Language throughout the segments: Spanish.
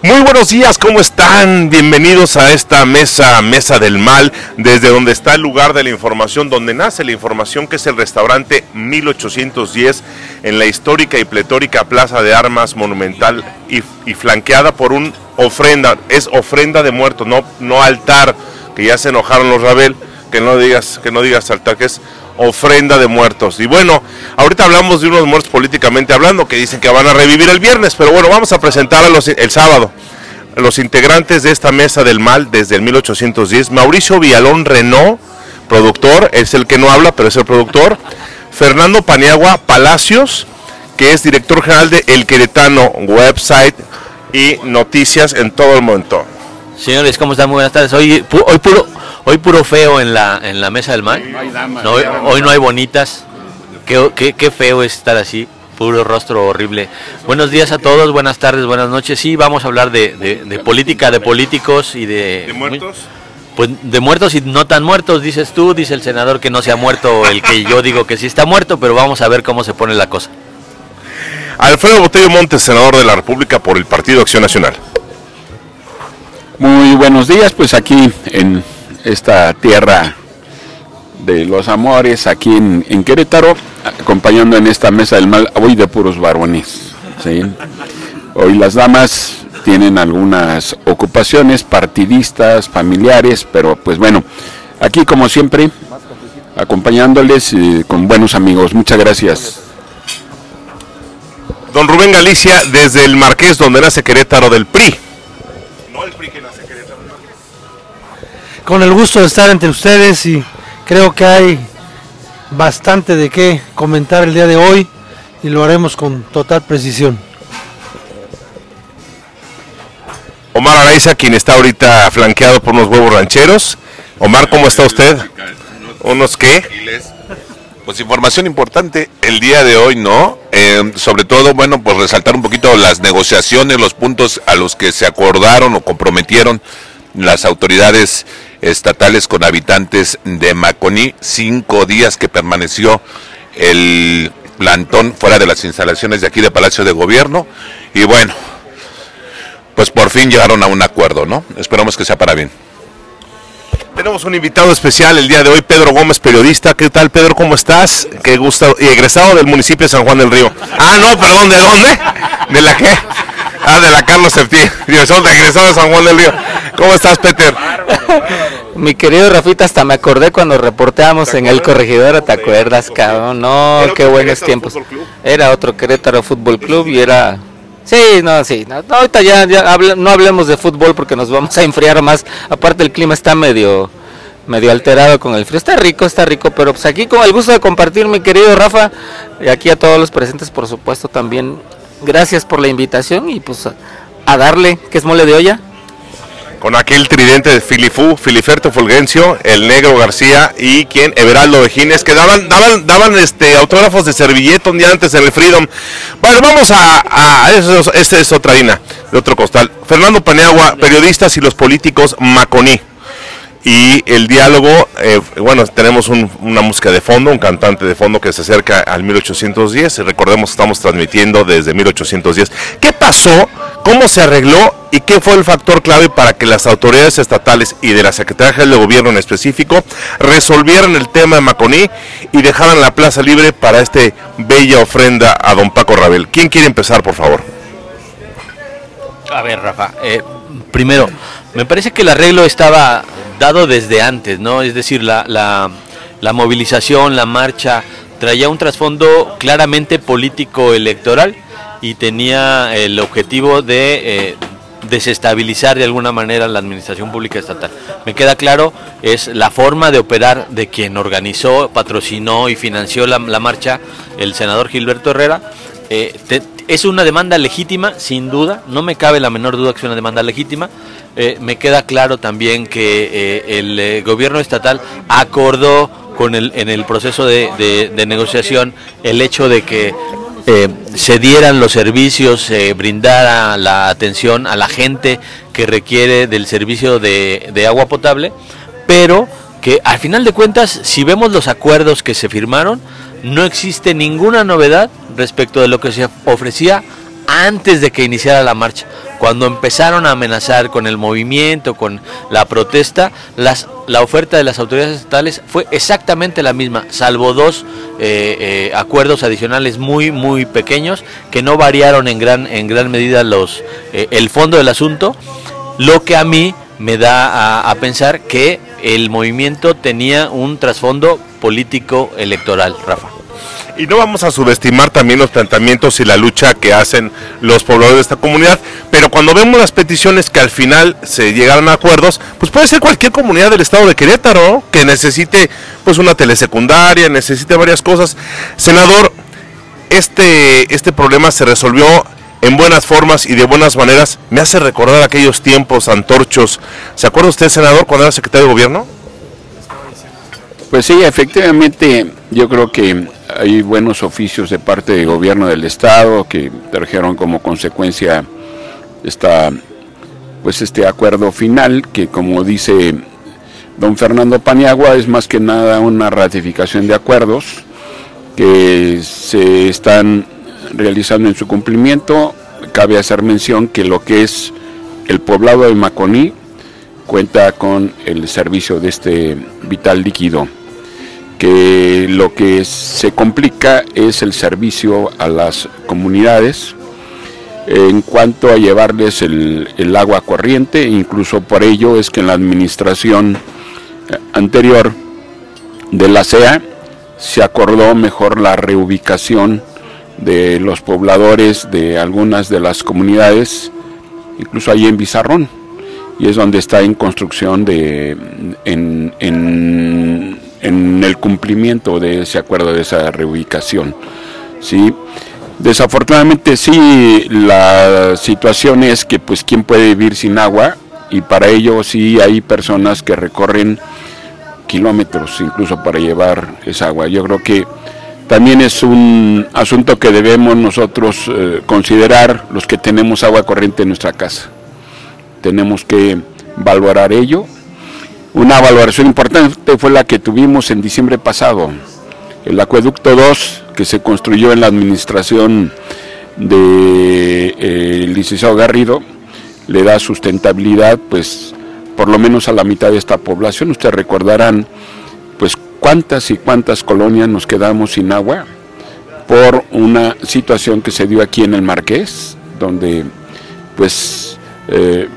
Muy buenos días, ¿cómo están? Bienvenidos a esta mesa, Mesa del Mal, desde donde está el lugar de la información, donde nace la información, que es el restaurante 1810, en la histórica y pletórica Plaza de Armas Monumental y, flanqueada por un ofrenda, es ofrenda de muertos, no, no altar, que ya se enojaron los Rabel, que no digas, que no digas altar, que es ofrenda de muertos. Y bueno, ahorita hablamos de unos muertos políticamente hablando que dicen que van a revivir el viernes, pero bueno, vamos a presentar a el sábado los integrantes de esta mesa del mal desde el 1810. Mauricio Villalón Renault, productor, es el que no habla, pero es el productor. Fernando Paniagua Palacios, que es director general de El Queretano Website y noticias en todo el momento. Señores, ¿cómo están? Muy buenas tardes. Hoy, hoy puro hoy puro feo en la en la mesa del mal. No, hoy, hoy no hay bonitas. Qué, qué, qué feo es estar así. Puro rostro horrible. Buenos días a todos, buenas tardes, buenas noches. Sí, vamos a hablar de, de- de política, de políticos y de... ¿De muertos? Pues de muertos y no tan muertos, dices tú, dice el senador que no se ha muerto, el que yo digo que sí está muerto, pero vamos a ver cómo se pone la cosa. Alfredo Botello Montes, senador de la República por el Partido Acción Nacional. Muy buenos días, pues aquí en esta tierra de los amores, aquí en, en Querétaro, acompañando en esta mesa del mal, hoy de puros varones. ¿sí? Hoy las damas tienen algunas ocupaciones partidistas, familiares, pero pues bueno, aquí como siempre, acompañándoles eh, con buenos amigos. Muchas gracias. Don Rubén Galicia, desde el Marqués, donde nace Querétaro del PRI. Con el gusto de estar entre ustedes y creo que hay bastante de qué comentar el día de hoy y lo haremos con total precisión. Omar Araiza, quien está ahorita flanqueado por unos huevos rancheros. Omar, ¿cómo está usted? ¿Unos qué? Pues información importante el día de hoy, ¿no? Eh, sobre todo, bueno, pues resaltar un poquito las negociaciones, los puntos a los que se acordaron o comprometieron las autoridades estatales con habitantes de Maconí. Cinco días que permaneció el plantón fuera de las instalaciones de aquí de Palacio de Gobierno. Y bueno, pues por fin llegaron a un acuerdo, ¿no? Esperamos que sea para bien. Tenemos un invitado especial el día de hoy, Pedro Gómez, periodista. ¿Qué tal, Pedro? ¿Cómo estás? Qué gusto. Y egresado del municipio de San Juan del Río. Ah, no, perdón, ¿de dónde? ¿De la qué? Ah, de la Carlos Septién. Egresado de San Juan del Río. ¿Cómo estás, Peter? Mi querido Rafita, hasta me acordé cuando reporteamos en el corregidor, ¿te acuerdas, cabrón? No, qué buenos tiempos. Era otro Querétaro Fútbol Club y era... Sí, no, sí, no, ahorita ya, ya no hablemos de fútbol porque nos vamos a enfriar más. Aparte el clima está medio medio alterado con el frío. Está rico, está rico, pero pues aquí con el gusto de compartir, mi querido Rafa, y aquí a todos los presentes, por supuesto, también. Gracias por la invitación y pues a, a darle, que es mole de olla. Con aquel tridente de Filifú, Filiferto Fulgencio, el Negro García y quien, Everaldo Vejines, que daban, daban, daban este autógrafos de servilleta un día antes en el Freedom. Bueno, vamos a, a eso, es- esa es otra harina, de otro costal. Fernando Paneagua, periodistas y los políticos Maconí. Y el diálogo, eh, bueno, tenemos un- una música de fondo, un cantante de fondo que se acerca al 1810. Y recordemos que estamos transmitiendo desde 1810. ¿Qué pasó? ¿Cómo se arregló? ¿Y qué fue el factor clave para que las autoridades estatales y de la Secretaría General de Gobierno en específico resolvieran el tema de Maconí y dejaran la plaza libre para este bella ofrenda a don Paco Rabel? ¿Quién quiere empezar, por favor? A ver, Rafa, eh, primero, me parece que el arreglo estaba dado desde antes, ¿no? Es decir, la, la, la movilización, la marcha, traía un trasfondo claramente político electoral y tenía el objetivo de eh, desestabilizar de alguna manera la administración pública estatal. Me queda claro, es la forma de operar de quien organizó, patrocinó y financió la, la marcha, el senador Gilberto Herrera. Eh, es una demanda legítima, sin duda, no me cabe la menor duda que es una demanda legítima. Eh, me queda claro también que el gobierno estatal acordó con el, en el proceso de- de negociación el hecho de que eh, se dieran los servicios, se brindara la atención a la gente que requiere del servicio de, de agua potable, pero que al final de cuentas, si vemos los acuerdos que se firmaron, no existe ninguna novedad respecto de lo que se ofrecía antes de que iniciara la marcha. Cuando empezaron a amenazar con el movimiento, con la protesta, la oferta de las autoridades estatales fue exactamente la misma, salvo dos eh, eh, acuerdos adicionales muy, muy pequeños que no variaron en gran, en gran medida los, eh, el fondo del asunto, lo que a mí me da a pensar que el movimiento tenía un trasfondo político electoral, Rafa. Y no vamos a subestimar también los planteamientos y la lucha que hacen los pobladores de esta comunidad, pero cuando vemos las peticiones que al final se llegaron a acuerdos, pues puede ser cualquier comunidad del estado de Querétaro que necesite pues una telesecundaria, necesite varias cosas. Senador, este, este problema se resolvió en buenas formas y de buenas maneras. Me hace recordar aquellos tiempos antorchos. ¿Se acuerda usted, senador, cuando era secretario de gobierno? Pues sí, efectivamente, yo creo que hay buenos oficios de parte del gobierno del estado que trajeron como consecuencia esta pues este acuerdo final que como dice don Fernando Paniagua es más que nada una ratificación de acuerdos que se están realizando en su cumplimiento. Cabe hacer mención que lo que es el poblado de Maconí cuenta con el servicio de este vital líquido que lo que se complica es el servicio a las comunidades en cuanto a llevarles el, el, agua corriente, incluso por ello es que en la administración anterior de la CEA se acordó mejor la reubicación de los pobladores de algunas de las comunidades, incluso ahí en Bizarrón, y es donde está en construcción de en en el cumplimiento de ese acuerdo, de esa reubicación. ¿sí? Desafortunadamente sí, la situación es que pues quién puede vivir sin agua y para ello sí hay personas que recorren kilómetros incluso para llevar esa agua. Yo creo que también es un asunto que debemos nosotros eh, considerar los que tenemos agua corriente en nuestra casa. Tenemos que valorar ello una valoración importante fue la que tuvimos en diciembre pasado. El acueducto 2, que se construyó en la administración de, eh, licenciado Garrido, le da sustentabilidad, pues, por lo menos a la mitad de esta población. Ustedes recordarán, pues, cuántas y cuántas colonias nos quedamos sin agua por una situación que se dio aquí en el Marqués, donde, pues, eh,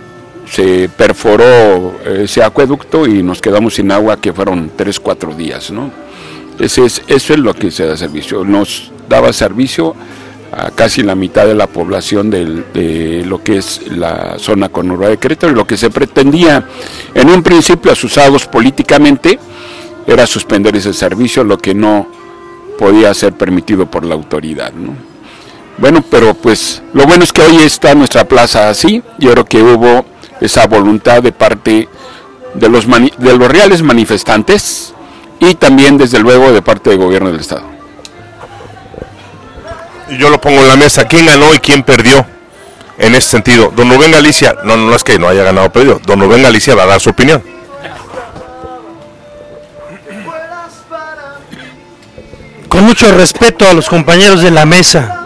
se perforó ese acueducto y nos quedamos sin agua que fueron tres, cuatro días, ¿no? Ese es, eso es lo que se da servicio. Nos daba servicio a casi la mitad de la población de lo que es la zona conurbada de Querétaro y lo que se pretendía en un principio asusados políticamente era suspender ese servicio, lo que no podía ser permitido por la autoridad, ¿no? Bueno, pero pues lo bueno es que hoy está nuestra plaza así, yo creo que hubo esa voluntad de parte de los, de los reales manifestantes y también desde luego de parte del gobierno del Estado. Yo lo pongo en la mesa, ¿quién ganó y quién perdió? En ese sentido, don Rubén Galicia, no, no es que no haya ganado o perdido, don Rubén Galicia va a dar su opinión. Con mucho respeto a los compañeros de la mesa,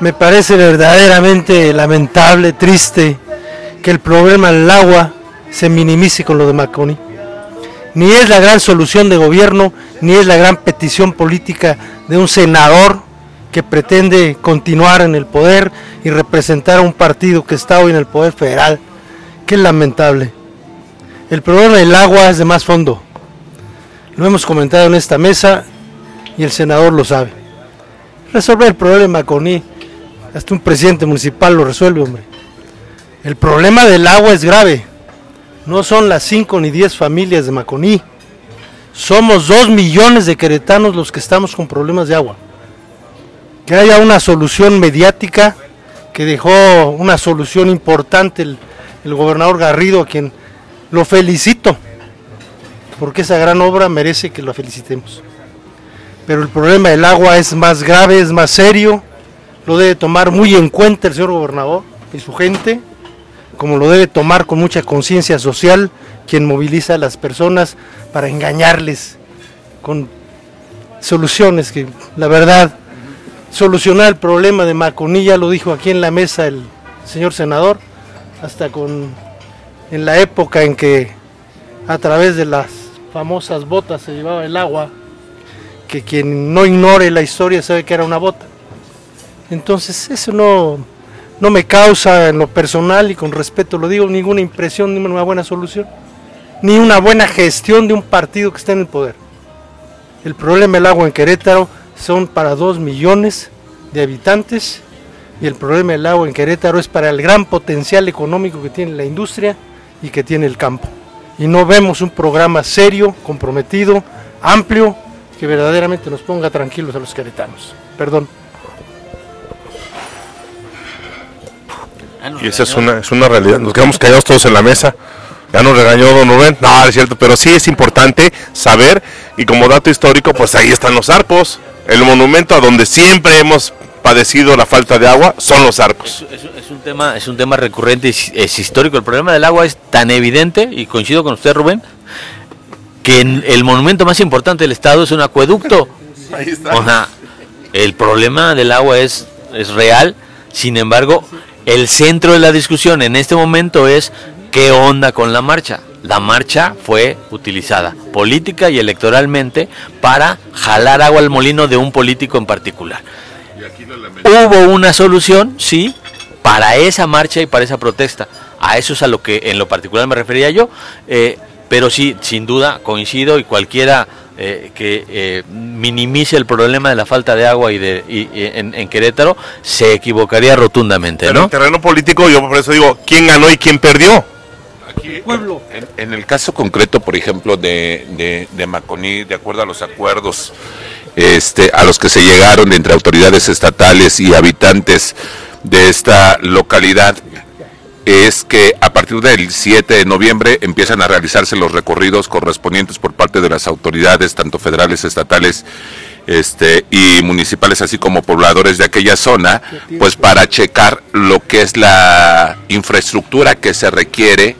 me parece verdaderamente lamentable, triste, que el problema del agua se minimice con lo de Maconi. Ni es la gran solución de gobierno, ni es la gran petición política de un senador que pretende continuar en el poder y representar a un partido que está hoy en el poder federal. Qué lamentable. El problema del agua es de más fondo. Lo hemos comentado en esta mesa y el senador lo sabe. Resolver el problema de Maconi, hasta un presidente municipal lo resuelve, hombre. El problema del agua es grave. No son las 5 ni 10 familias de Maconí. Somos 2 millones de queretanos los que estamos con problemas de agua. Que haya una solución mediática que dejó una solución importante el, el gobernador Garrido, a quien lo felicito, porque esa gran obra merece que lo felicitemos. Pero el problema del agua es más grave, es más serio, lo debe tomar muy en cuenta el señor gobernador y su gente como lo debe tomar con mucha conciencia social quien moviliza a las personas para engañarles con soluciones que la verdad solucionar el problema de Maconí, ya lo dijo aquí en la mesa el señor senador, hasta con en la época en que a través de las famosas botas se llevaba el agua, que quien no ignore la historia sabe que era una bota. Entonces eso no, no me causa en lo personal y con respeto lo digo ninguna impresión ni una buena solución, ni una buena gestión de un partido que está en el poder. El problema del agua en Querétaro son para dos millones de habitantes y el problema del agua en Querétaro es para el gran potencial económico que tiene la industria y que tiene el campo. Y no vemos un programa serio, comprometido, amplio, que verdaderamente nos ponga tranquilos a los queretanos. Perdón. Y esa es una, es una realidad. Nos quedamos callados todos en la mesa. Ya nos regañó don Rubén. No, es cierto, pero sí es importante saber. Y como dato histórico, pues ahí están los arcos. El monumento a donde siempre hemos padecido la falta de agua son los arcos. Es, es- es un tema, es un tema recurrente, es, es histórico. El problema del agua es tan evidente, y coincido con usted, Rubén, que en- el monumento más importante del estado es un acueducto. Ahí está. O sea, el problema del agua es, es real, sin embargo, el centro de la discusión en este momento es qué onda con la marcha. La marcha fue utilizada política y electoralmente para jalar agua al molino de un político en particular. Hubo una solución, sí, para esa marcha y para esa protesta. A eso es a lo que en lo particular me refería yo. eh, pero sí, sin duda, coincido y cualquiera eh, que eh, minimice el problema de la falta de agua y de y- y en, en Querétaro se equivocaría rotundamente, Pero en ¿no? terreno político, yo por eso digo, ¿quién ganó y quién perdió? Pueblo. En, en el caso concreto, por ejemplo, de, de, de Maconí, de acuerdo a los acuerdos este, a los que se llegaron entre autoridades estatales y habitantes de esta localidad, es que a partir del 7 de noviembre empiezan a realizarse los recorridos correspondientes por parte de las autoridades, tanto federales, estatales este, y municipales, así como pobladores de aquella zona, pues para checar lo que es la infraestructura que se requiere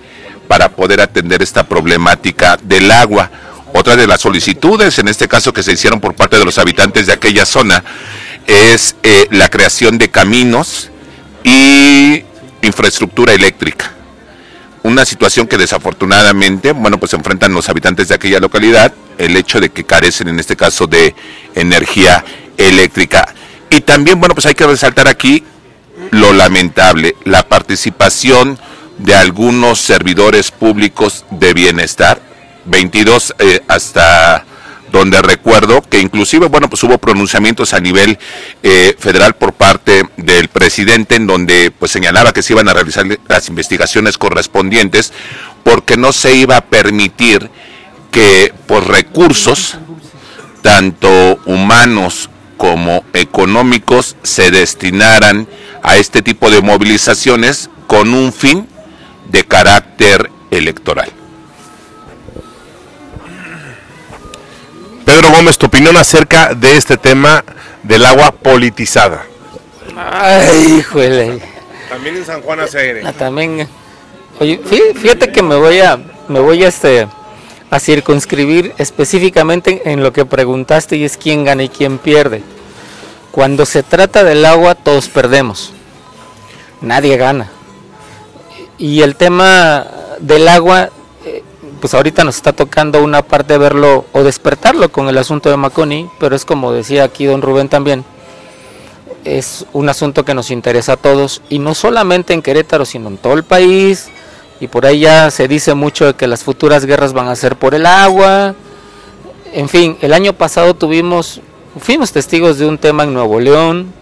para poder atender esta problemática del agua. Otra de las solicitudes, en este caso que se hicieron por parte de los habitantes de aquella zona, es eh, la creación de caminos y infraestructura eléctrica. Una situación que desafortunadamente, bueno, pues enfrentan los habitantes de aquella localidad, el hecho de que carecen en este caso de energía eléctrica. Y también, bueno, pues hay que resaltar aquí lo lamentable, la participación de algunos servidores públicos de bienestar, 22 eh, hasta donde recuerdo que inclusive, bueno, pues hubo pronunciamientos a nivel eh, federal por parte del presidente en donde pues señalaba que se iban a realizar las investigaciones correspondientes porque no se iba a permitir que por recursos, tanto humanos como económicos, se destinaran a este tipo de movilizaciones con un fin de carácter electoral. Pedro Gómez, tu opinión acerca de este tema del agua politizada. Ay, híjole. También en San Juan hace aire. Ah, también. Oye, fí- fíjate que me voy a, me voy a este, a circunscribir específicamente en lo que preguntaste y es quién gana y quién pierde. Cuando se trata del agua, todos perdemos. Nadie gana. Y el tema del agua, pues ahorita nos está tocando una parte de verlo o despertarlo con el asunto de Maconi, pero es como decía aquí don Rubén también, es un asunto que nos interesa a todos y no solamente en Querétaro, sino en todo el país. Y por ahí ya se dice mucho de que las futuras guerras van a ser por el agua. En fin, el año pasado tuvimos, fuimos testigos de un tema en Nuevo León.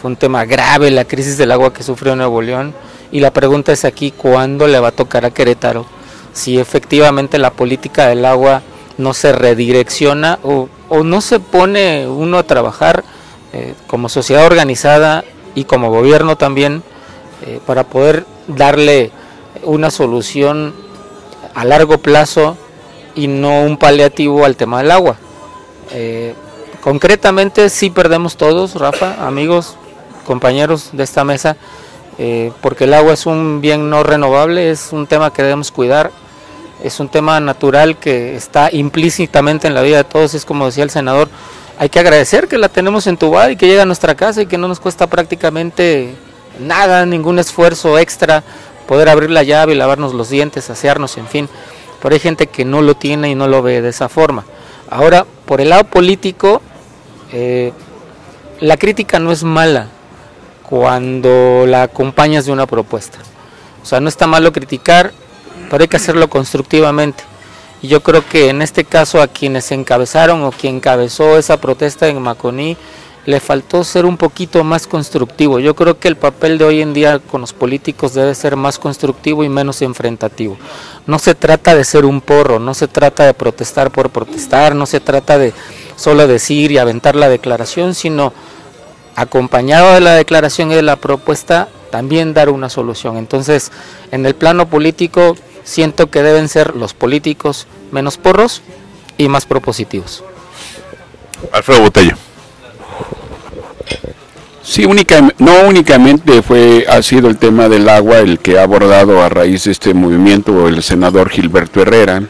Fue un tema grave la crisis del agua que sufrió Nuevo León. Y la pregunta es aquí, ¿cuándo le va a tocar a Querétaro? Si efectivamente la política del agua no se redirecciona o, no se pone uno a trabajar eh, como sociedad organizada y como gobierno también eh, para poder darle una solución a largo plazo y no un paliativo al tema del agua. Eh, concretamente sí perdemos todos, Rafa, amigos, compañeros de esta mesa, eh, porque el agua es un bien no renovable, es un tema que debemos cuidar, es un tema natural que está implícitamente en la vida de todos, es como decía el senador, hay que agradecer que la tenemos entubada y que llega a nuestra casa y que no nos cuesta prácticamente nada, ningún esfuerzo extra poder abrir la llave y lavarnos los dientes, asearnos, en fin. Pero hay gente que no lo tiene y no lo ve de esa forma. Ahora, por el lado político, eh, la crítica no es mala cuando la acompañas de una propuesta. O sea, no está malo criticar, pero hay que hacerlo constructivamente. Y yo creo que en este caso a quienes encabezaron o quien encabezó esa protesta en Maconí, le faltó ser un poquito más constructivo. Yo creo que el papel de hoy en día con los políticos debe ser más constructivo y menos enfrentativo. No se trata de ser un porro, no se trata de protestar por protestar, no se trata de solo decir y aventar la declaración, sino acompañado de la declaración y de la propuesta, también dar una solución. Entonces, en el plano político, siento que deben ser los políticos menos porros y más propositivos. Alfredo Botello. Sí, única, no únicamente fue ha sido el tema del agua el que ha abordado a raíz de este movimiento el senador Gilberto Herrera.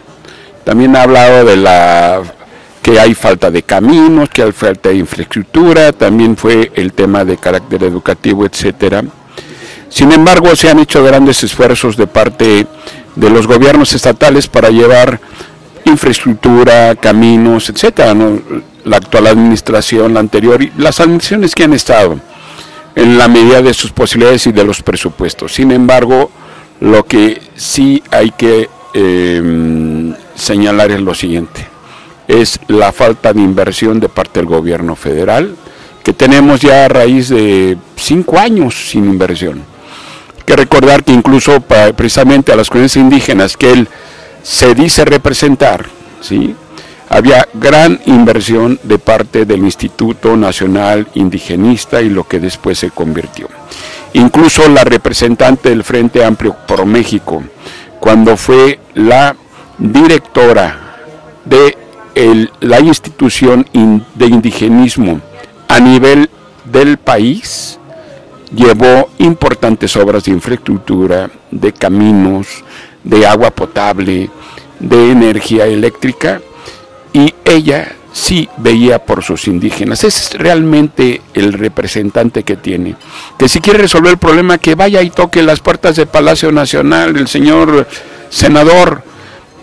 También ha hablado de la que hay falta de caminos, que hay falta de infraestructura, también fue el tema de carácter educativo, etcétera. Sin embargo, se han hecho grandes esfuerzos de parte de los gobiernos estatales para llevar infraestructura, caminos, etcétera, la actual administración, la anterior y las administraciones que han estado en la medida de sus posibilidades y de los presupuestos. Sin embargo, lo que sí hay que em, señalar es lo siguiente, es la falta de inversión de parte del gobierno federal, que tenemos ya a raíz de cinco años sin inversión. Hay que recordar que incluso precisamente a las comunidades indígenas que él se dice representar, ¿sí? había gran inversión de parte del Instituto Nacional Indigenista y lo que después se convirtió. Incluso la representante del Frente Amplio por México, cuando fue la directora de la institución de indigenismo a nivel del país, llevó importantes obras de infraestructura, de caminos, de agua potable, de energía eléctrica, y ella sí veía por sus indígenas. es realmente el representante que tiene. Que si quiere resolver el problema, que vaya y toque las puertas del Palacio Nacional, el señor senador,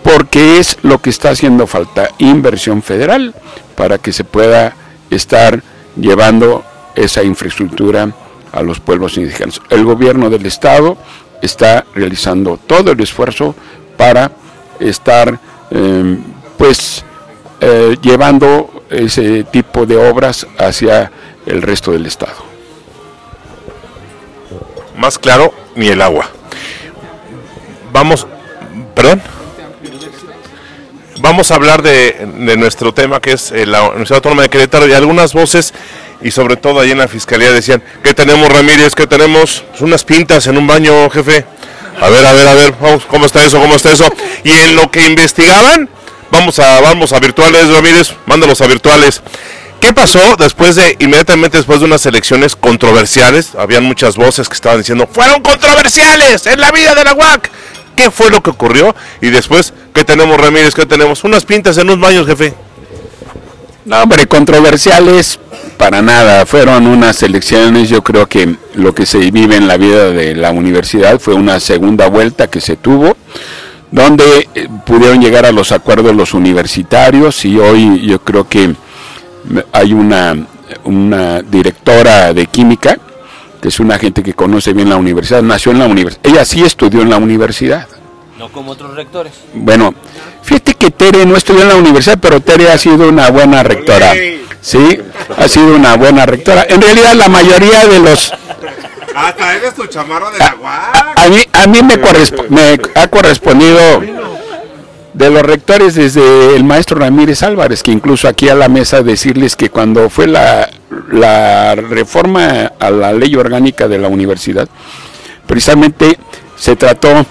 porque es lo que está haciendo falta, inversión federal, para que se pueda estar llevando esa infraestructura a los pueblos indígenas. El gobierno del Estado está realizando todo el esfuerzo para estar, eh, pues, eh, llevando ese tipo de obras hacia el resto del Estado. Más claro, ni el agua. Vamos, perdón. Vamos a hablar de, nuestro tema que es eh, la Universidad Autónoma de Querétaro y algunas voces y sobre todo ahí en la fiscalía decían que tenemos Ramírez, que tenemos unas pintas en un baño, jefe. A ver, a ver, a ver, vamos, ¿cómo está eso? ¿Cómo está eso? Y en lo que investigaban, Vamos a, vamos a virtuales, Ramírez, mándalos a virtuales. ¿Qué pasó después de, inmediatamente después de unas elecciones controversiales? Habían muchas voces que estaban diciendo, fueron controversiales en la vida de la UAC. ¿Qué fue lo que ocurrió? Y después, ¿qué tenemos, Ramírez? ¿Qué tenemos? Unas pintas en unos baños, jefe. No, hombre, controversiales para nada. Fueron unas elecciones, yo creo que lo que se vive en la vida de la universidad fue una segunda vuelta que se tuvo donde eh, pudieron llegar a los acuerdos los universitarios y hoy yo creo que hay una, una directora de química, que es una gente que conoce bien la universidad, nació en la universidad, ella sí estudió en la universidad. No como otros rectores. Bueno, fíjate que Tere no estudió en la universidad, pero Tere ha sido una buena rectora. Sí, ha sido una buena rectora. En realidad la mayoría de los hasta eres tu chamarra de la A, mí, a mí me, me ha correspondido de los rectores desde el maestro Ramírez Álvarez, que incluso aquí a la mesa decirles que cuando fue la, la reforma a la ley orgánica de la universidad, precisamente se trató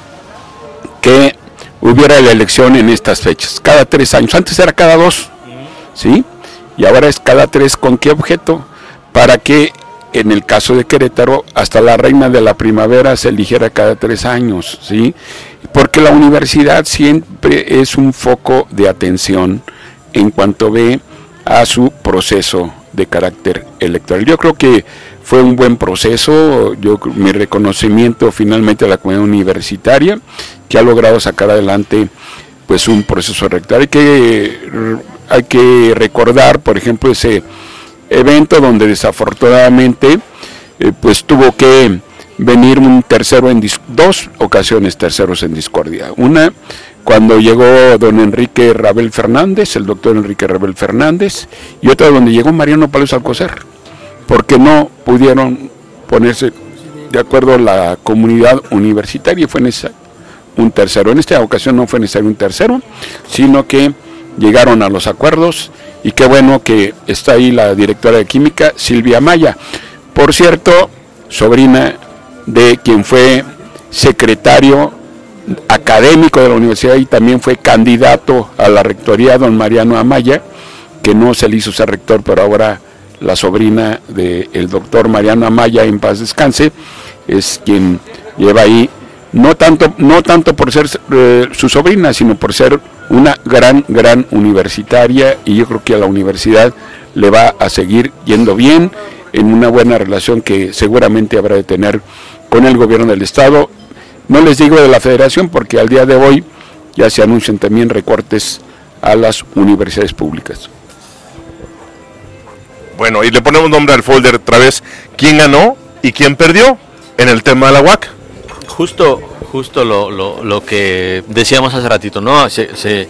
que hubiera la elección en estas fechas, cada tres años. Antes era cada dos, ¿sí? Y ahora es cada tres. ¿Con qué objeto? Para que en el caso de Querétaro, hasta la reina de la primavera se eligiera cada tres años, ¿sí? Porque la universidad siempre es un foco de atención en cuanto ve a su proceso de carácter electoral. Yo creo que fue un buen proceso, yo mi reconocimiento finalmente a la comunidad universitaria que ha logrado sacar adelante pues un proceso electoral. Hay que, hay que recordar, por ejemplo, ese evento donde desafortunadamente eh, pues tuvo que venir un tercero en dos ocasiones terceros en discordia. Una cuando llegó don Enrique Rabel Fernández, el doctor Enrique Rabel Fernández, y otra donde llegó Mariano Palos Alcocer, porque no pudieron ponerse de acuerdo la comunidad universitaria fue necesario un tercero. En esta ocasión no fue necesario un tercero, sino que llegaron a los acuerdos y qué bueno que está ahí la directora de química, Silvia Maya. Por cierto, sobrina de quien fue secretario académico de la universidad y también fue candidato a la rectoría, don Mariano Amaya, que no se le hizo ser rector, pero ahora la sobrina del doctor Mariano Amaya, en paz descanse, es quien lleva ahí, no tanto, no tanto por ser eh, su sobrina, sino por ser una gran, gran universitaria y yo creo que a la universidad le va a seguir yendo bien en una buena relación que seguramente habrá de tener con el gobierno del Estado. No les digo de la federación porque al día de hoy ya se anuncian también recortes a las universidades públicas. Bueno, y le ponemos nombre al folder otra vez. ¿Quién ganó y quién perdió en el tema de la UAC? Justo, justo lo, lo, que decíamos hace ratito, ¿no? Se,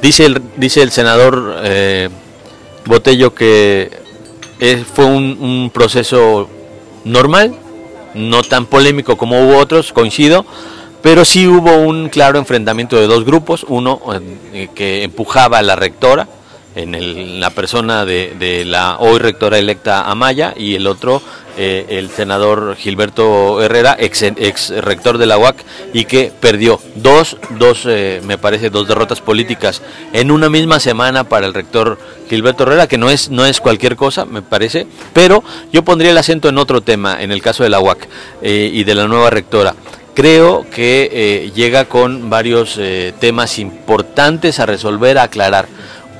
dice, el, dice el senador eh, Botello que fue un, un proceso normal, no tan polémico como hubo otros, coincido, pero sí hubo un claro enfrentamiento de dos grupos, uno eh, que empujaba a la rectora, en, la persona de, la hoy rectora electa Amaya y el otro eh, el senador Gilberto Herrera, ex, rector de la UAC, y que perdió dos, dos eh, me parece, dos derrotas políticas en una misma semana para el rector Gilberto Herrera, que no es, no es cualquier cosa, me parece, pero yo pondría el acento en otro tema, en el caso de la UAC eh, y de la nueva rectora creo que llega con varios temas importantes a resolver, a aclarar.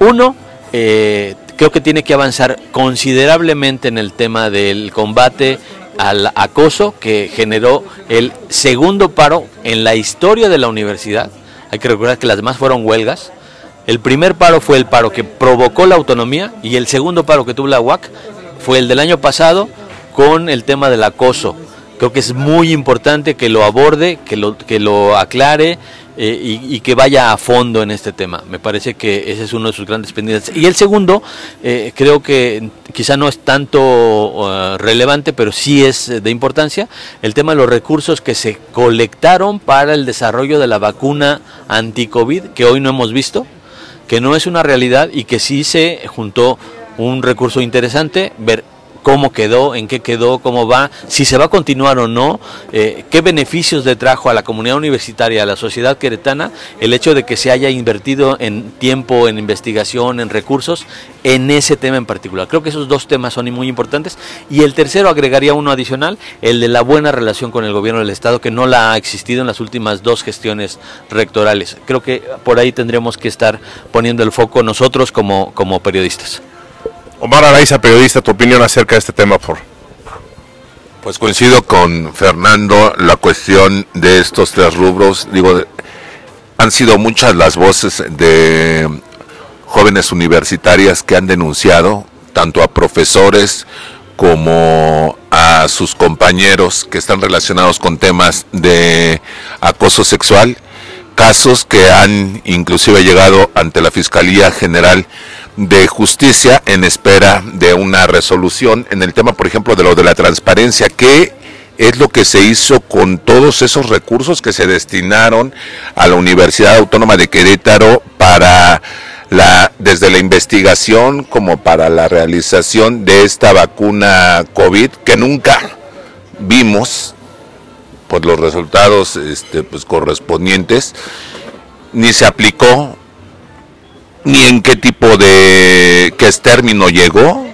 Uno, eh, creo que tiene que avanzar considerablemente en el tema del combate al acoso que generó el segundo paro en la historia de la universidad. Hay que recordar que las demás fueron huelgas. El primer paro fue el paro que provocó la autonomía y el segundo paro que tuvo la UAC fue el del año pasado con el tema del acoso. Creo que es muy importante que lo aborde, que lo, que lo aclare eh, y, que vaya a fondo en este tema. Me parece que ese es uno de sus grandes pendientes. Y el segundo, eh, creo que quizá no es tanto uh, relevante, pero sí es de importancia, el tema de los recursos que se colectaron para el desarrollo de la vacuna anti-COVID, que hoy no hemos visto, que no es una realidad y que sí se juntó un recurso interesante, ver cómo quedó, en qué quedó, cómo va, si se va a continuar o no, eh, qué beneficios le trajo a la comunidad universitaria, a la sociedad queretana, el hecho de que se haya invertido en tiempo, en investigación, en recursos, en ese tema en particular. Creo que esos dos temas son muy importantes. Y el tercero agregaría uno adicional, el de la buena relación con el gobierno del Estado, que no la ha existido en las últimas dos gestiones rectorales. Creo que por ahí tendremos que estar poniendo el foco nosotros como, como periodistas. Omar Araiza, periodista, tu opinión acerca de este tema, por Pues coincido con Fernando, la cuestión de estos tres rubros, digo, han sido muchas las voces de jóvenes universitarias que han denunciado, tanto a profesores como a sus compañeros que están relacionados con temas de acoso sexual, casos que han inclusive llegado ante la Fiscalía General de justicia en espera de una resolución en el tema, por ejemplo, de lo de la transparencia. ¿Qué es lo que se hizo con todos esos recursos que se destinaron a la Universidad Autónoma de Querétaro para la desde la investigación como para la realización de esta vacuna COVID que nunca vimos por los resultados este, pues, correspondientes ni se aplicó ni en qué tipo de qué término llegó.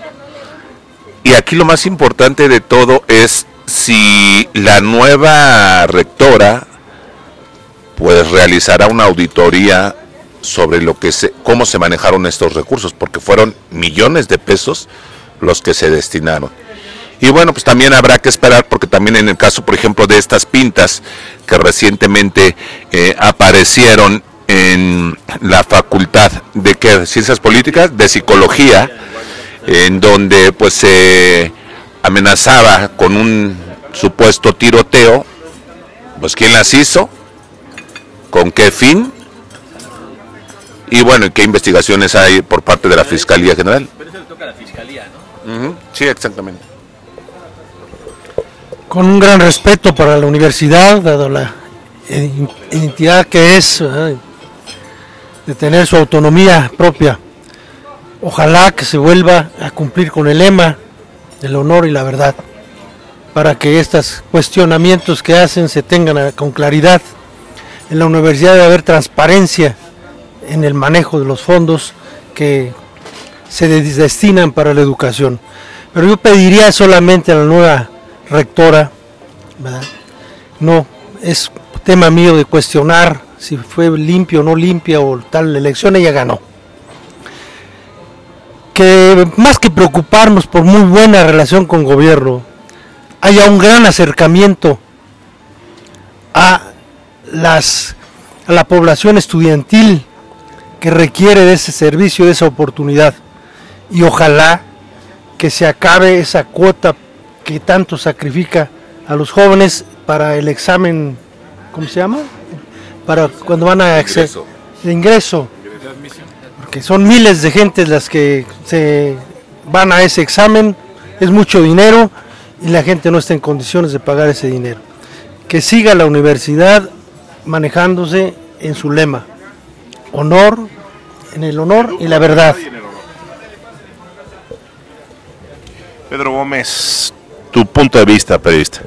Y aquí lo más importante de todo es si la nueva rectora pues realizará una auditoría sobre lo que se, cómo se manejaron estos recursos, porque fueron millones de pesos los que se destinaron. Y bueno, pues también habrá que esperar, porque también en el caso, por ejemplo, de estas pintas que recientemente eh, aparecieron en la facultad de ¿qué? ciencias políticas, de psicología, en donde pues se amenazaba con un supuesto tiroteo, pues quién las hizo, con qué fin, y bueno, qué investigaciones hay por parte de la Fiscalía General. Pero eso le toca a la fiscalía, ¿no? Sí, exactamente. con un gran respeto para la universidad, dado la eh, entidad que es, ¿verdad? De tener su autonomía propia. Ojalá que se vuelva a cumplir con el lema del honor y la verdad, para que estos cuestionamientos que hacen se tengan con claridad. En la universidad debe haber transparencia en el manejo de los fondos que se des- destinan para la educación. Pero yo pediría solamente a la nueva rectora, no es tema mío de cuestionar si fue limpio o no limpia o tal elección, ella ganó. Que más que preocuparnos por muy buena relación con gobierno, haya un gran acercamiento a las a la población estudiantil que requiere de ese servicio, de esa oportunidad. Y ojalá que se acabe esa cuota que tanto sacrifica a los jóvenes para el examen, ¿cómo se llama? Para cuando van a acceder. De ingreso. Porque son miles de gentes las que se van a ese examen, es mucho dinero y la gente no está en condiciones de pagar ese dinero. Que siga la universidad manejándose en su lema, honor, en el honor y la verdad. Pedro Gómez, tu punto de vista, periodista.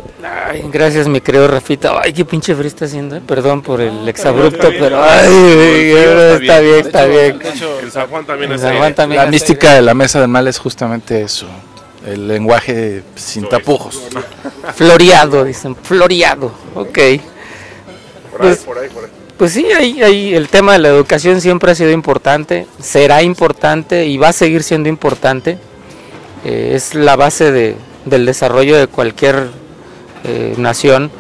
Ay, gracias, mi querido Rafita. Ay, qué pinche frío está haciendo, eh. Perdón por el exabrupto, pero ay, está bien, está bien. En San Juan también En San Juan también La mística de la mesa del mal es justamente eso, el lenguaje sin tapujos. Floreado, dicen, floreado. Ok. Pues, pues sí, ahí, ahí el tema de la educación siempre ha sido importante, será importante y va a seguir siendo importante. Eh, es la base de- del desarrollo de cualquier eh, nación.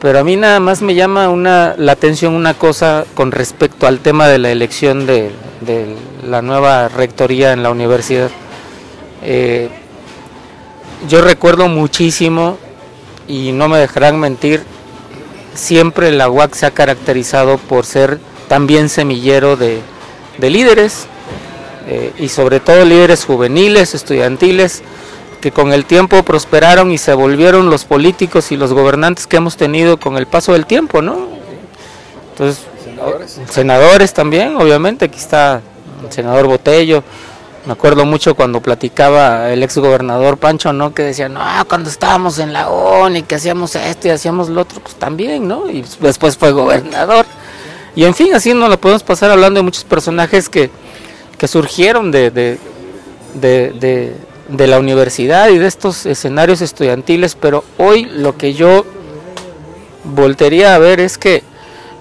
Pero a mí nada más me llama la atención una cosa con respecto al tema de la elección de, la nueva rectoría en la universidad. Eh, yo recuerdo muchísimo, y no me dejarán mentir, siempre la UAC se ha caracterizado por ser también semillero de, de líderes, eh, y sobre todo líderes juveniles, estudiantiles, que con el tiempo prosperaron y se volvieron los políticos y los gobernantes que hemos tenido con el paso del tiempo, ¿no? Entonces, senadores también, obviamente, aquí está el senador Botello, me acuerdo mucho cuando platicaba el ex gobernador Pancho, ¿no? Que decía, no, cuando estábamos en la ONU y que hacíamos esto y hacíamos lo otro, pues también, ¿no? Y después fue gobernador. Y en fin, así nos lo podemos pasar hablando de muchos personajes que, que surgieron de, de, de, de- de la universidad y de estos escenarios estudiantiles, pero hoy lo que yo voltería a ver es que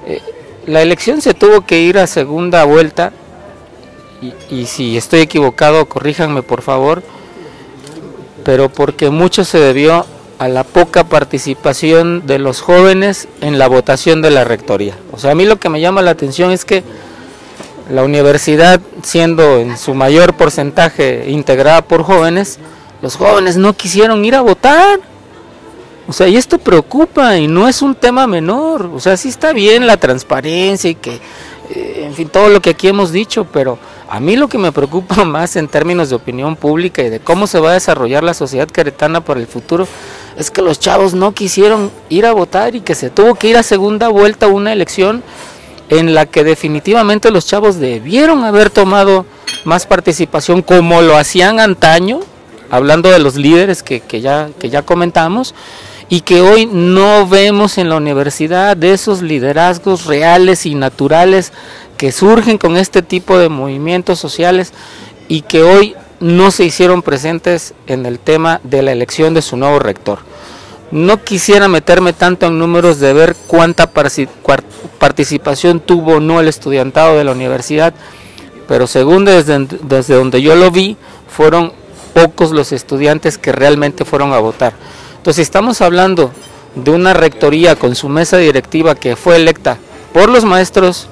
eh, la elección se tuvo que ir a segunda vuelta y, y si estoy equivocado, corríjanme por favor, pero porque mucho se debió a la poca participación de los jóvenes en la votación de la rectoría. O sea, a mí lo que me llama la atención es que la universidad, siendo en su mayor porcentaje integrada por jóvenes, los jóvenes no quisieron ir a votar. O sea, y esto preocupa y no es un tema menor. O sea, sí está bien la transparencia y que, eh, en fin, todo lo que aquí hemos dicho, pero a mí lo que me preocupa más en términos de opinión pública y de cómo se va a desarrollar la sociedad queretana para el futuro es que los chavos no quisieron ir a votar y que se tuvo que ir a segunda vuelta una elección en la que definitivamente los chavos debieron haber tomado más participación como lo hacían antaño, hablando de los líderes que, ya, que ya comentamos, y que hoy no vemos en la universidad de esos liderazgos reales y naturales que surgen con este tipo de movimientos sociales y que hoy no se hicieron presentes en el tema de la elección de su nuevo rector. No quisiera meterme tanto en números de ver cuánta participación tuvo no el estudiantado de la universidad, pero según desde, desde donde yo lo vi, fueron pocos los estudiantes que realmente fueron a votar. Entonces estamos hablando de una rectoría con su mesa directiva que fue electa por los maestros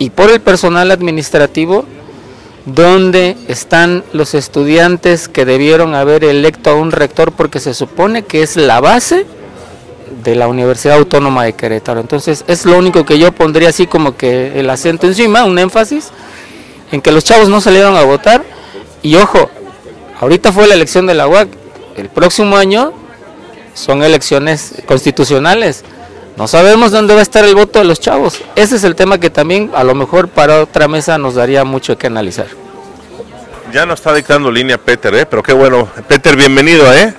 y por el personal administrativo, donde están los estudiantes que debieron haber electo a un rector porque se supone que es la base de la Universidad Autónoma de Querétaro. Entonces es lo único que yo pondría así como que el acento encima, un énfasis, en que los chavos no salieron a votar y ojo, ahorita fue la elección de la UAC, el próximo año son elecciones constitucionales. No sabemos dónde va a estar el voto de los chavos. Ese es el tema que también a lo mejor para otra mesa nos daría mucho que analizar. Ya nos está dictando línea Peter, ¿eh? pero qué bueno. Peter, bienvenido, ¿eh?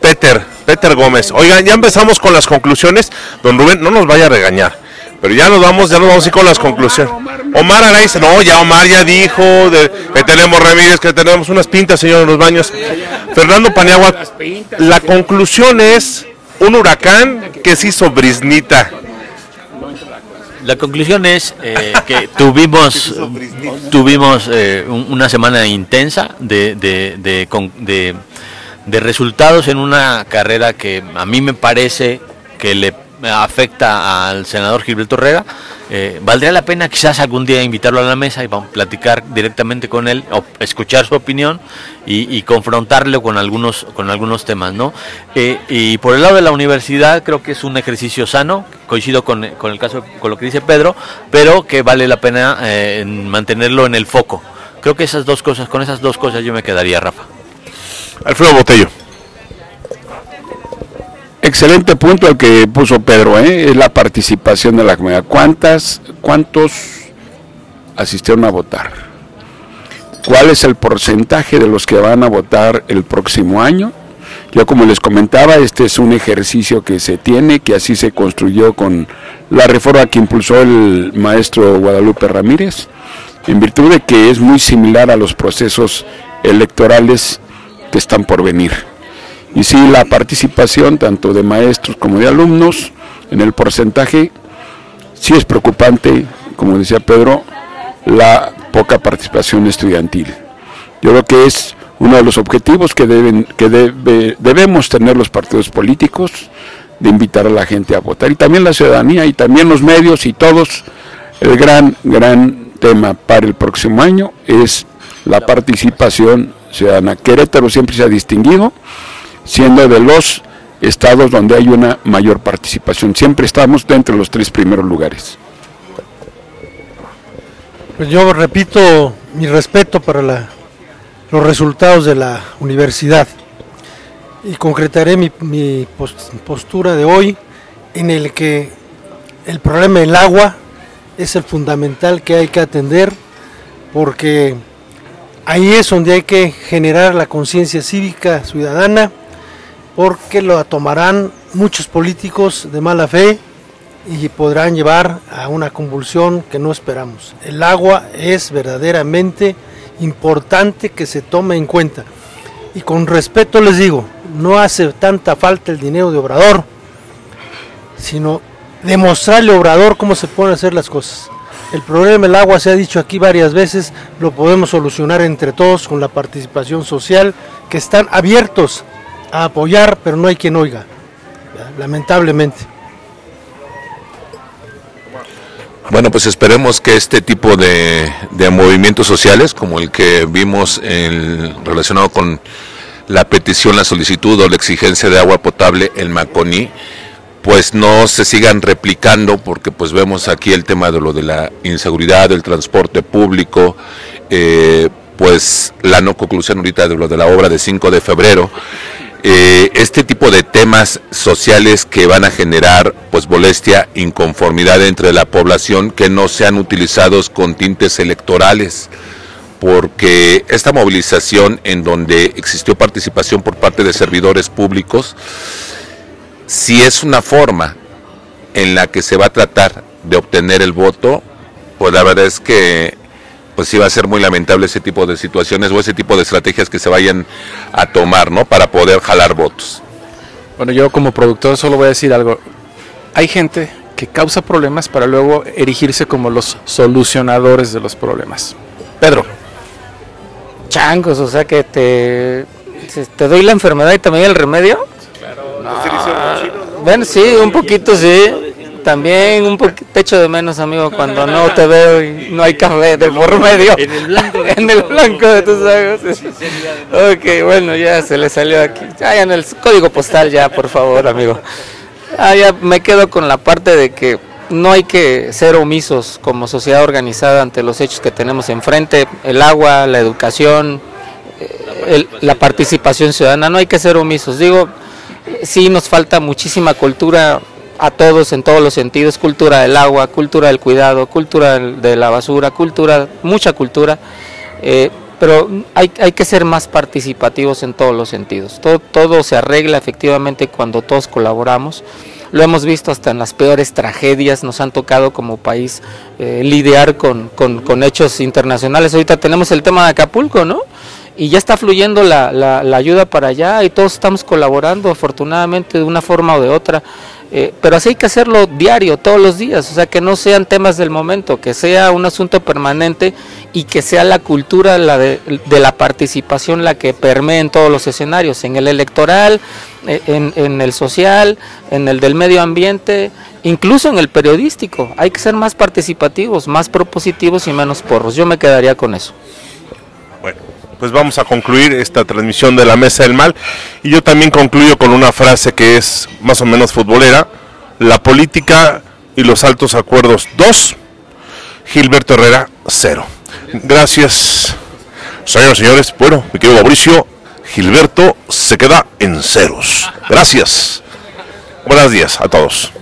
Peter, Peter Gómez. Oigan, ya empezamos con las conclusiones. Don Rubén, no nos vaya a regañar. Pero ya nos vamos, ya nos vamos a ir con las conclusiones. Omar Araiza, no, ya Omar ya dijo que tenemos Ramírez, que tenemos unas pintas, señor, en los baños. Fernando Paniagua, la conclusión es un huracán que se hizo brisnita. La conclusión es eh, que tuvimos tuvimos eh, una semana intensa de, de, de, de resultados en una carrera que a mí me parece que le afecta al senador Gilberto Rega, eh, valdría la pena quizás algún día invitarlo a la mesa y vamos platicar directamente con él, o escuchar su opinión y, confrontarlo con algunos, con algunos temas, ¿no? Eh, y por el lado de la universidad creo que es un ejercicio sano, coincido con, el caso, con lo que dice Pedro, pero que vale la pena eh, mantenerlo en el foco. Creo que esas dos cosas, con esas dos cosas yo me quedaría, Rafa. Alfredo Botello. Excelente punto el que puso Pedro, ¿eh? es la participación de la comunidad. ¿Cuántas, ¿Cuántos asistieron a votar? ¿Cuál es el porcentaje de los que van a votar el próximo año? Yo como les comentaba, este es un ejercicio que se tiene, que así se construyó con la reforma que impulsó el maestro Guadalupe Ramírez, en virtud de que es muy similar a los procesos electorales que están por venir. Y sí, la participación tanto de maestros como de alumnos en el porcentaje, sí es preocupante, como decía Pedro, la poca participación estudiantil. Yo creo que es uno de los objetivos que, deben, que debemos tener los partidos políticos, de invitar a la gente a votar, y también la ciudadanía, y también los medios y todos. El gran, gran tema para el próximo año es la participación ciudadana. Querétaro siempre se ha distinguido siendo de los estados donde hay una mayor participación. Siempre estamos dentro de los tres primeros lugares. Pues yo repito mi respeto para los resultados de la universidad y concretaré mi, postura de hoy en el que el problema del agua es el fundamental que hay que atender porque ahí es donde hay que generar la conciencia cívica ciudadana porque lo tomarán muchos políticos de mala fe y podrán llevar a una convulsión que no esperamos. El agua es verdaderamente importante que se tome en cuenta. Y con respeto les digo, no hace tanta falta el dinero de Obrador, sino demostrarle a Obrador cómo se pueden hacer las cosas. El problema del agua se ha dicho aquí varias veces, lo podemos solucionar entre todos con la participación social, que están abiertos a apoyar, pero no hay quien oiga, lamentablemente. Bueno, pues esperemos que este tipo de, movimientos sociales, como el que vimos en, relacionado con la petición, la solicitud o la exigencia de agua potable en Maconí, pues no se sigan replicando, porque pues vemos aquí el tema de lo de la inseguridad, del transporte público, eh, pues la no conclusión ahorita de lo de la obra de 5 de febrero eh, este tipo de temas sociales que van a generar pues molestia, inconformidad entre la población que no sean utilizados con tintes electorales. Porque esta movilización en donde existió participación por parte de servidores públicos, si es una forma en la que se va a tratar de obtener el voto, pues la verdad es que pues sí va a ser muy lamentable ese tipo de situaciones o ese tipo de estrategias que se vayan a tomar, ¿no? Para poder jalar votos. Bueno, yo como productor solo voy a decir algo. Hay gente que causa problemas para luego erigirse como los solucionadores de los problemas. Pedro. Changos, o sea que te, te doy la enfermedad y también el remedio. Bueno, sí, un poquito sí. También un poquito te echo de menos, amigo, cuando no te veo y no hay café de por medio. En el blanco de en el blanco de tus ojos. Ok, bueno, ya se le salió aquí. Ya, ya en el código postal ya, por favor, amigo. Ah, ya me quedo con la parte de que no hay que ser omisos como sociedad organizada ante los hechos que tenemos enfrente, el agua, la educación, eh, el- la participación ciudadana, no hay que ser omisos. Digo, sí nos falta muchísima cultura a todos en todos los sentidos, cultura del agua, cultura del cuidado, cultura de la basura, cultura, mucha cultura, eh, pero hay, hay que ser más participativos en todos los sentidos. Todo, todo se arregla efectivamente cuando todos colaboramos. Lo hemos visto hasta en las peores tragedias, nos han tocado como país eh, lidiar con, con- con hechos internacionales. Ahorita tenemos el tema de Acapulco, ¿no? Y ya está fluyendo la, la- la ayuda para allá y todos estamos colaborando afortunadamente de una forma o de otra. Eh, pero así hay que hacerlo diario, todos los días, o sea, que no sean temas del momento, que sea un asunto permanente y que sea la cultura la de, la participación la que permee en todos los escenarios, en el electoral, eh, en el social, en el del medio ambiente, incluso en el periodístico. Hay que ser más participativos, más propositivos y menos porros. Yo me quedaría con eso. Pues vamos a concluir esta transmisión de la Mesa del Mal. Y yo también concluyo con una frase que es más o menos futbolera. La política y los altos acuerdos 2, Gilberto Herrera 0. Gracias, señoras y señores. Bueno, mi querido Mauricio, Gilberto se queda en ceros. Gracias. Buenos días a todos.